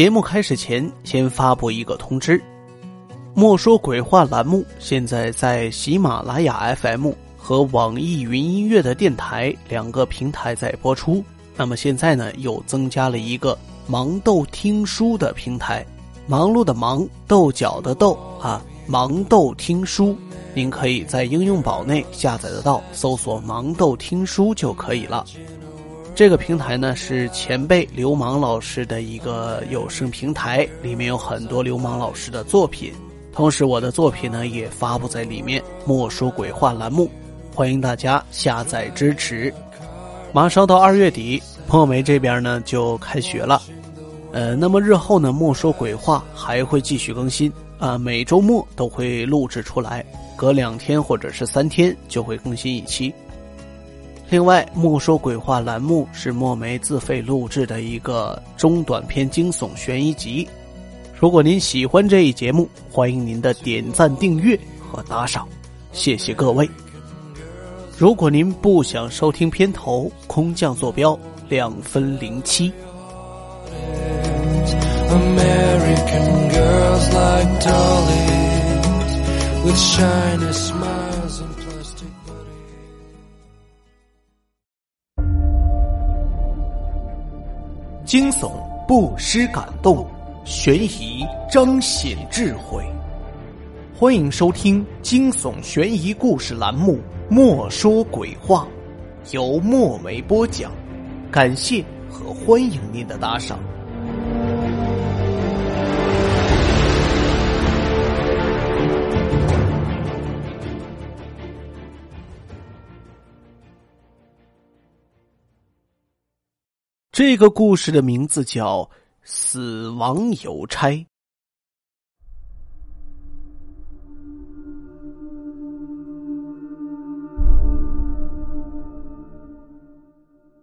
节目开始前，先发布一个通知：莫说鬼话栏目现在在喜马拉雅 FM 和网易云音乐的电台两个平台在播出。那么现在呢，又增加了一个盲豆听书的平台，忙碌的忙，豆角的豆啊，盲豆听书。您可以在应用宝内下载得到，搜索“盲豆听书”就可以了。这个平台呢是前辈流氓老师的一个有声平台，里面有很多流氓老师的作品，同时我的作品呢也发布在里面。莫说鬼话栏目，欢迎大家下载支持。马上到二月底，墨梅这边呢就开学了，呃，那么日后呢莫说鬼话还会继续更新啊，每周末都会录制出来。隔两天或者是三天就会更新一期。另外，莫说鬼话栏目是墨梅自费录制的一个中短篇惊悚悬疑集。如果您喜欢这一节目，欢迎您的点赞、订阅和打赏，谢谢各位。如果您不想收听片头，空降坐标两分零七。惊悚不失感动，悬疑彰显智慧。欢迎收听惊悚悬疑故事栏目《莫说鬼话》，由墨梅播讲。感谢和欢迎您的打赏。这个故事的名字叫《死亡邮差》。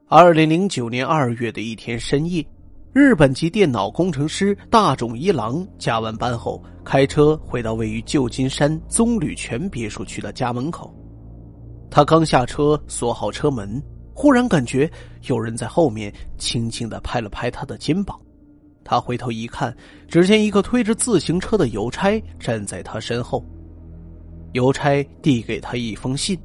二零零九年二月的一天深夜，日本籍电脑工程师大冢一郎加完班后，开车回到位于旧金山棕榈泉别墅区的家门口。他刚下车，锁好车门。忽然感觉有人在后面轻轻的拍了拍他的肩膀，他回头一看，只见一个推着自行车的邮差站在他身后。邮差递给他一封信。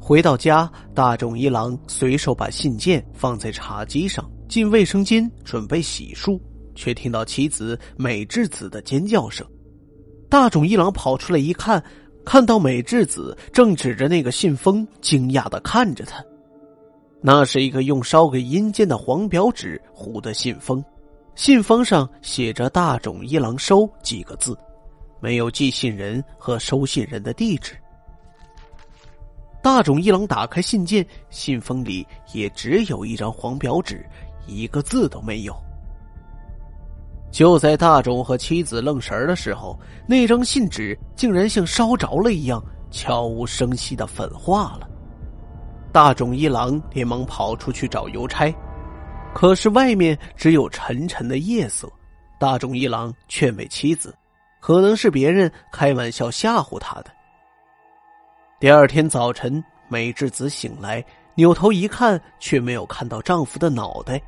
回到家，大冢一郎随手把信件放在茶几上，进卫生间准备洗漱，却听到妻子美智子的尖叫声。大冢一郎跑出来一看，看到美智子正指着那个信封，惊讶的看着他。那是一个用烧给阴间的黄表纸糊的信封，信封上写着“大冢一郎收”几个字，没有寄信人和收信人的地址。大冢一郎打开信件，信封里也只有一张黄表纸，一个字都没有。就在大冢和妻子愣神的时候，那张信纸竟然像烧着了一样，悄无声息的粉化了。大冢一郎连忙跑出去找邮差，可是外面只有沉沉的夜色。大冢一郎劝慰妻子，可能是别人开玩笑吓唬他的。第二天早晨，美智子醒来，扭头一看，却没有看到丈夫的脑袋。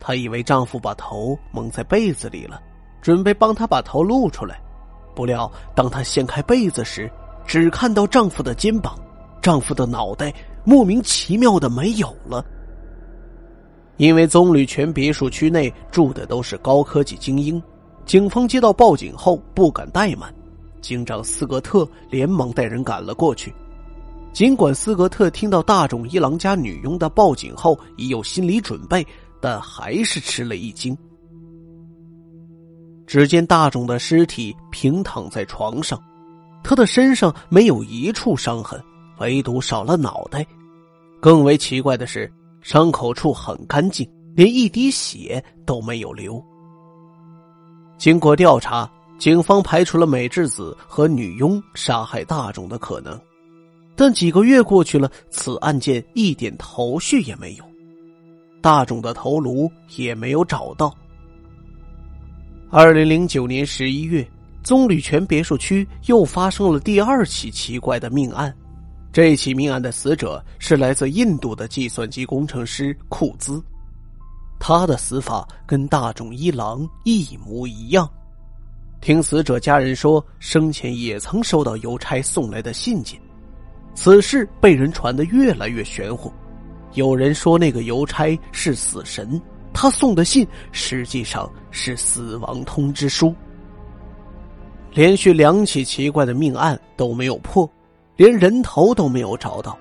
她以为丈夫把头蒙在被子里了，准备帮他把头露出来。不料，当她掀开被子时，只看到丈夫的肩膀，丈夫的脑袋。莫名其妙的没有了，因为棕榈泉别墅区内住的都是高科技精英，警方接到报警后不敢怠慢，警长斯格特连忙带人赶了过去。尽管斯格特听到大冢一郎家女佣的报警后已有心理准备，但还是吃了一惊。只见大冢的尸体平躺在床上，他的身上没有一处伤痕。唯独少了脑袋，更为奇怪的是，伤口处很干净，连一滴血都没有流。经过调查，警方排除了美智子和女佣杀害大冢的可能，但几个月过去了，此案件一点头绪也没有，大冢的头颅也没有找到。二零零九年十一月，棕榈泉别墅区又发生了第二起奇怪的命案。这起命案的死者是来自印度的计算机工程师库兹，他的死法跟大冢一郎一模一样。听死者家人说，生前也曾收到邮差送来的信件。此事被人传得越来越玄乎，有人说那个邮差是死神，他送的信实际上是死亡通知书。连续两起奇怪的命案都没有破，连人头都没有找到，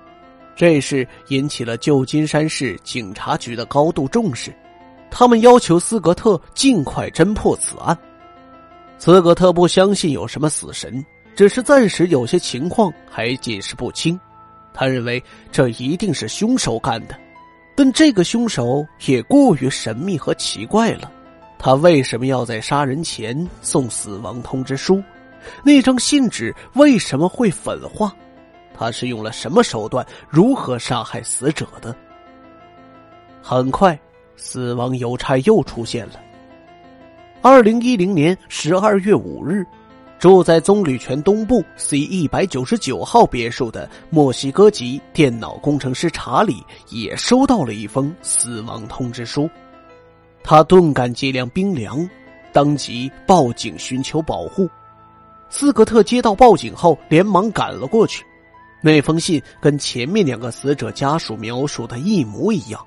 这事引起了旧金山市警察局的高度重视。他们要求斯格特尽快侦破此案。斯格特不相信有什么死神，只是暂时有些情况还解释不清。他认为这一定是凶手干的，但这个凶手也过于神秘和奇怪了。他为什么要在杀人前送死亡通知书？那张信纸为什么会粉化？他是用了什么手段？如何杀害死者的？很快，死亡邮差又出现了。二零一零年十二月五日，住在棕榈泉东部 C 一百九十九号别墅的墨西哥籍电脑工程师查理也收到了一封死亡通知书。他顿感脊梁冰凉，当即报警寻求保护。斯格特接到报警后，连忙赶了过去。那封信跟前面两个死者家属描述的一模一样，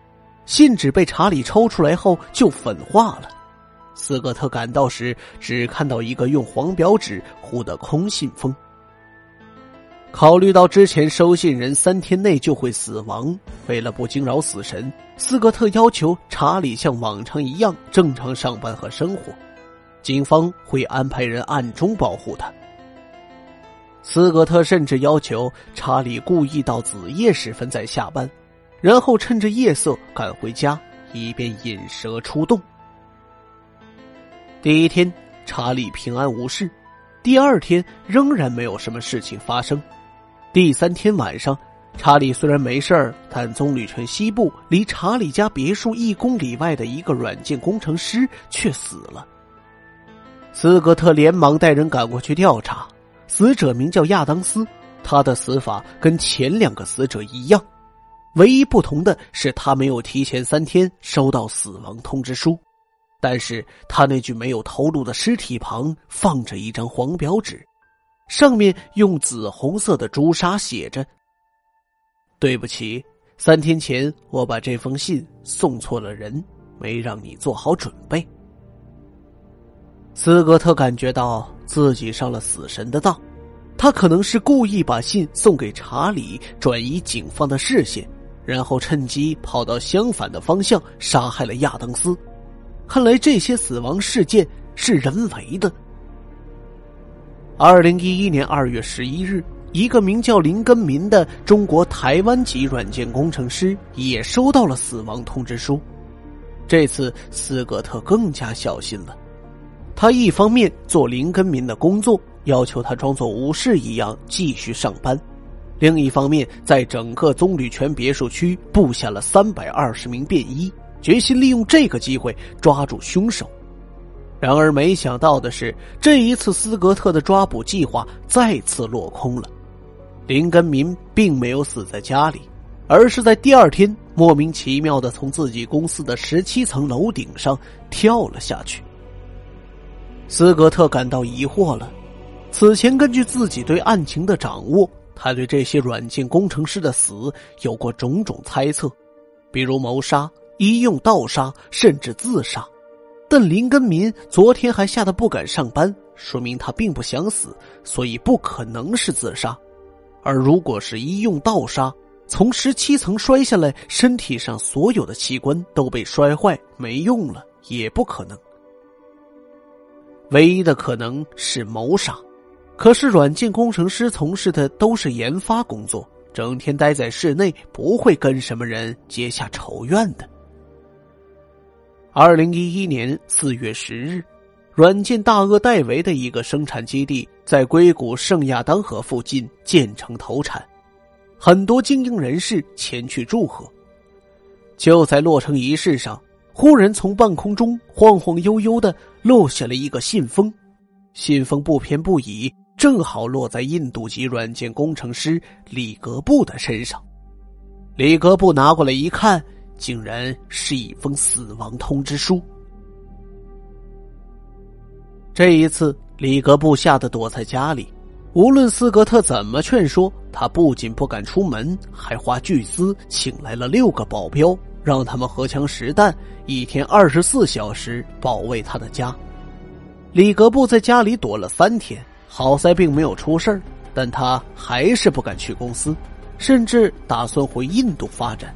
信纸被查理抽出来后就粉化了。斯格特赶到时，只看到一个用黄表纸糊的空信封。考虑到之前收信人三天内就会死亡，为了不惊扰死神，斯格特要求查理像往常一样正常上班和生活，警方会安排人暗中保护他。斯格特甚至要求查理故意到子夜时分再下班，然后趁着夜色赶回家，以便引蛇出洞。第一天，查理平安无事；第二天，仍然没有什么事情发生。第三天晚上，查理虽然没事儿，但棕榈泉西部离查理家别墅一公里外的一个软件工程师却死了。斯格特连忙带人赶过去调查，死者名叫亚当斯，他的死法跟前两个死者一样，唯一不同的是他没有提前三天收到死亡通知书，但是他那具没有头颅的尸体旁放着一张黄表纸。上面用紫红色的朱砂写着：“对不起，三天前我把这封信送错了人，没让你做好准备。”斯格特感觉到自己上了死神的当，他可能是故意把信送给查理，转移警方的视线，然后趁机跑到相反的方向杀害了亚当斯。看来这些死亡事件是人为的。二零一一年二月十一日，一个名叫林根民的中国台湾籍软件工程师也收到了死亡通知书。这次斯格特更加小心了，他一方面做林根民的工作，要求他装作无事一样继续上班；另一方面，在整个棕榈泉别墅区布下了三百二十名便衣，决心利用这个机会抓住凶手。然而，没想到的是，这一次斯格特的抓捕计划再次落空了。林根民并没有死在家里，而是在第二天莫名其妙的从自己公司的十七层楼顶上跳了下去。斯格特感到疑惑了。此前根据自己对案情的掌握，他对这些软件工程师的死有过种种猜测，比如谋杀、医用盗杀，甚至自杀。但林根民昨天还吓得不敢上班，说明他并不想死，所以不可能是自杀。而如果是医用盗杀，从十七层摔下来，身体上所有的器官都被摔坏没用了，也不可能。唯一的可能是谋杀，可是软件工程师从事的都是研发工作，整天待在室内，不会跟什么人结下仇怨的。二零一一年四月十日，软件大鳄戴维的一个生产基地在硅谷圣亚当河附近建成投产，很多精英人士前去祝贺。就在落成仪式上，忽然从半空中晃晃悠悠的落下了一个信封，信封不偏不倚，正好落在印度籍软件工程师里格布的身上。里格布拿过来一看。竟然是一封死亡通知书。这一次，里格布吓得躲在家里。无论斯格特怎么劝说，他不仅不敢出门，还花巨资请来了六个保镖，让他们荷枪实弹，一天二十四小时保卫他的家。李格布在家里躲了三天，好在并没有出事但他还是不敢去公司，甚至打算回印度发展。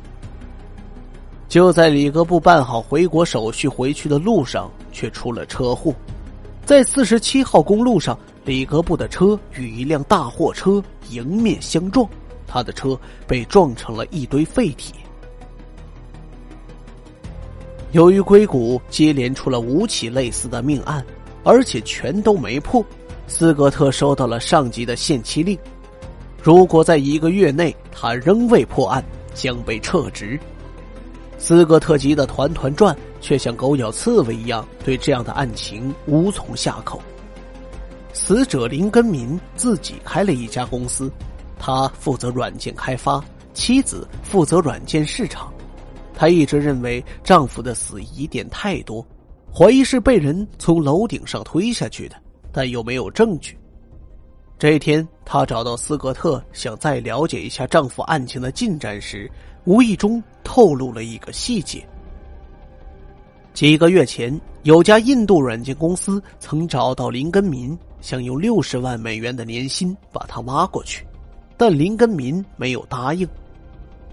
就在李格布办好回国手续回去的路上，却出了车祸。在四十七号公路上，李格布的车与一辆大货车迎面相撞，他的车被撞成了一堆废铁。由于硅谷接连出了五起类似的命案，而且全都没破，斯格特收到了上级的限期令，如果在一个月内他仍未破案，将被撤职。斯格特急得团团转。却像狗咬刺猬一样，对这样的案情无从下口。死者林根民自己开了一家公司，他负责软件开发，妻子负责软件市场。她一直认为丈夫的死疑点太多，怀疑是被人从楼顶上推下去的，但又没有证据。这一天，她找到斯格特，想再了解一下丈夫案情的进展时，无意中透露了一个细节。几个月前，有家印度软件公司曾找到林根民，想用六十万美元的年薪把他挖过去，但林根民没有答应。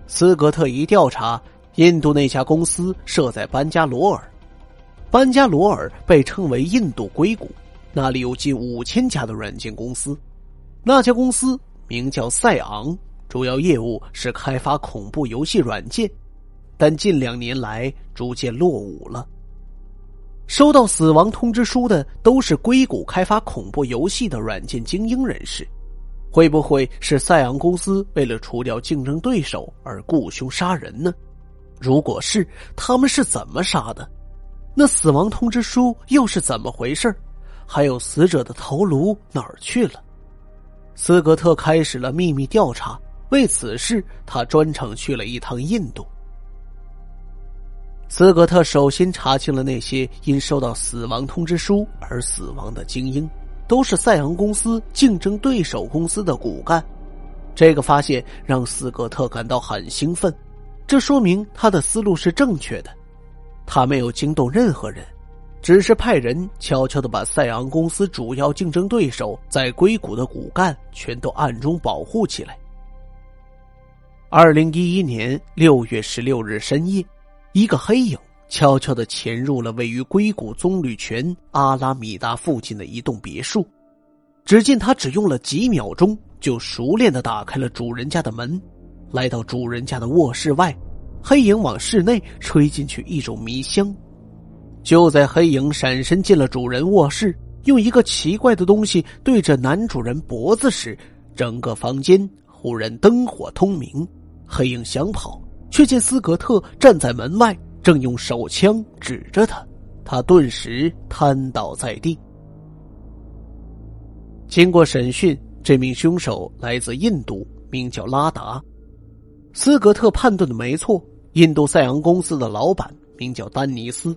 斯格特一调查，印度那家公司设在班加罗尔，班加罗尔被称为印度硅谷，那里有近五千家的软件公司。那家公司名叫赛昂，主要业务是开发恐怖游戏软件。但近两年来逐渐落伍了。收到死亡通知书的都是硅谷开发恐怖游戏的软件精英人士，会不会是赛昂公司为了除掉竞争对手而雇凶杀人呢？如果是，他们是怎么杀的？那死亡通知书又是怎么回事？还有死者的头颅哪儿去了？斯格特开始了秘密调查，为此事他专程去了一趟印度。斯格特首先查清了那些因收到死亡通知书而死亡的精英，都是赛昂公司竞争对手公司的骨干。这个发现让斯格特感到很兴奋，这说明他的思路是正确的。他没有惊动任何人，只是派人悄悄的把赛昂公司主要竞争对手在硅谷的骨干全都暗中保护起来。二零一一年六月十六日深夜。一个黑影悄悄的潜入了位于硅谷棕榈泉阿拉米达附近的一栋别墅，只见他只用了几秒钟就熟练的打开了主人家的门，来到主人家的卧室外，黑影往室内吹进去一种迷香。就在黑影闪身进了主人卧室，用一个奇怪的东西对着男主人脖子时，整个房间忽然灯火通明。黑影想跑。却见斯格特站在门外，正用手枪指着他，他顿时瘫倒在地。经过审讯，这名凶手来自印度，名叫拉达。斯格特判断的没错，印度赛昂公司的老板名叫丹尼斯。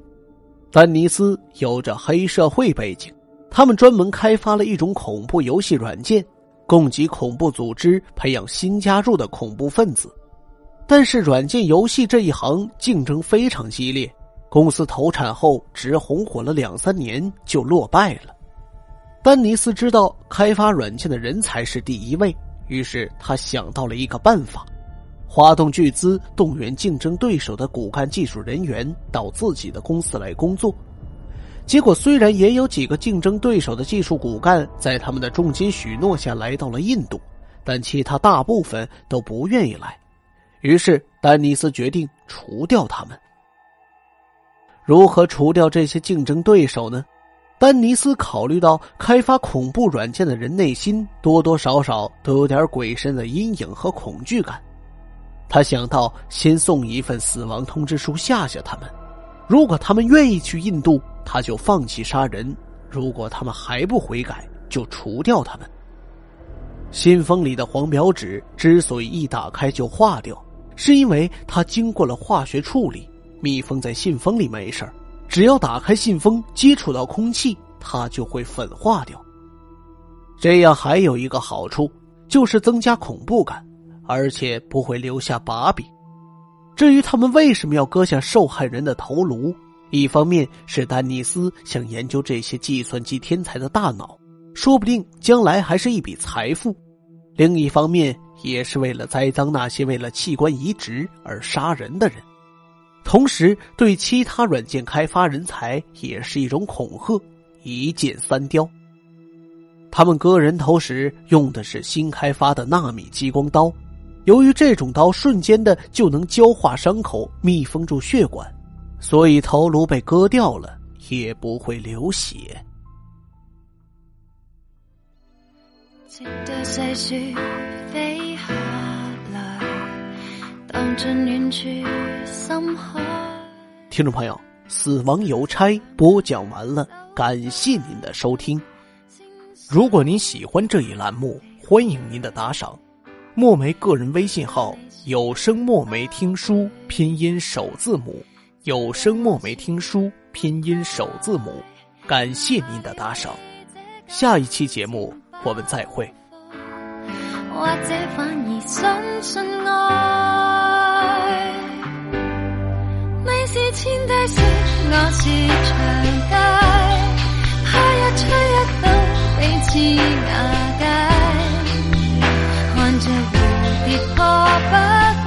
丹尼斯有着黑社会背景，他们专门开发了一种恐怖游戏软件，供给恐怖组织培养新加入的恐怖分子。但是，软件游戏这一行竞争非常激烈。公司投产后只红火了两三年就落败了。丹尼斯知道开发软件的人才是第一位，于是他想到了一个办法：花动巨资动员竞争对手的骨干技术人员到自己的公司来工作。结果，虽然也有几个竞争对手的技术骨干在他们的重金许诺下来到了印度，但其他大部分都不愿意来。于是，丹尼斯决定除掉他们。如何除掉这些竞争对手呢？丹尼斯考虑到，开发恐怖软件的人内心多多少少都有点鬼神的阴影和恐惧感。他想到，先送一份死亡通知书吓吓他们。如果他们愿意去印度，他就放弃杀人；如果他们还不悔改，就除掉他们。信封里的黄表纸之所以一打开就化掉。是因为它经过了化学处理，密封在信封里没事，只要打开信封接触到空气，它就会粉化掉。这样还有一个好处，就是增加恐怖感，而且不会留下把柄。至于他们为什么要割下受害人的头颅，一方面是丹尼斯想研究这些计算机天才的大脑，说不定将来还是一笔财富；另一方面也是为了栽赃那些为了器官移植而杀人的人，同时对其他软件开发人才也是一种恐吓，一箭三雕。他们割人头时用的是新开发的纳米激光刀，由于这种刀瞬间的就能焦化伤口、密封住血管，所以头颅被割掉了也不会流血。听众朋友，死亡邮差播讲完了，感谢您的收听。如果您喜欢这一栏目，欢迎您的打赏。墨梅个人微信号：有声墨梅听书拼音首字母，有声墨梅听书拼音首字母。感谢您的打赏，下一期节目我们再会。或者反而相信爱，你是天地是我是长街，夏日吹一到。彼此眼。蝴蝶破不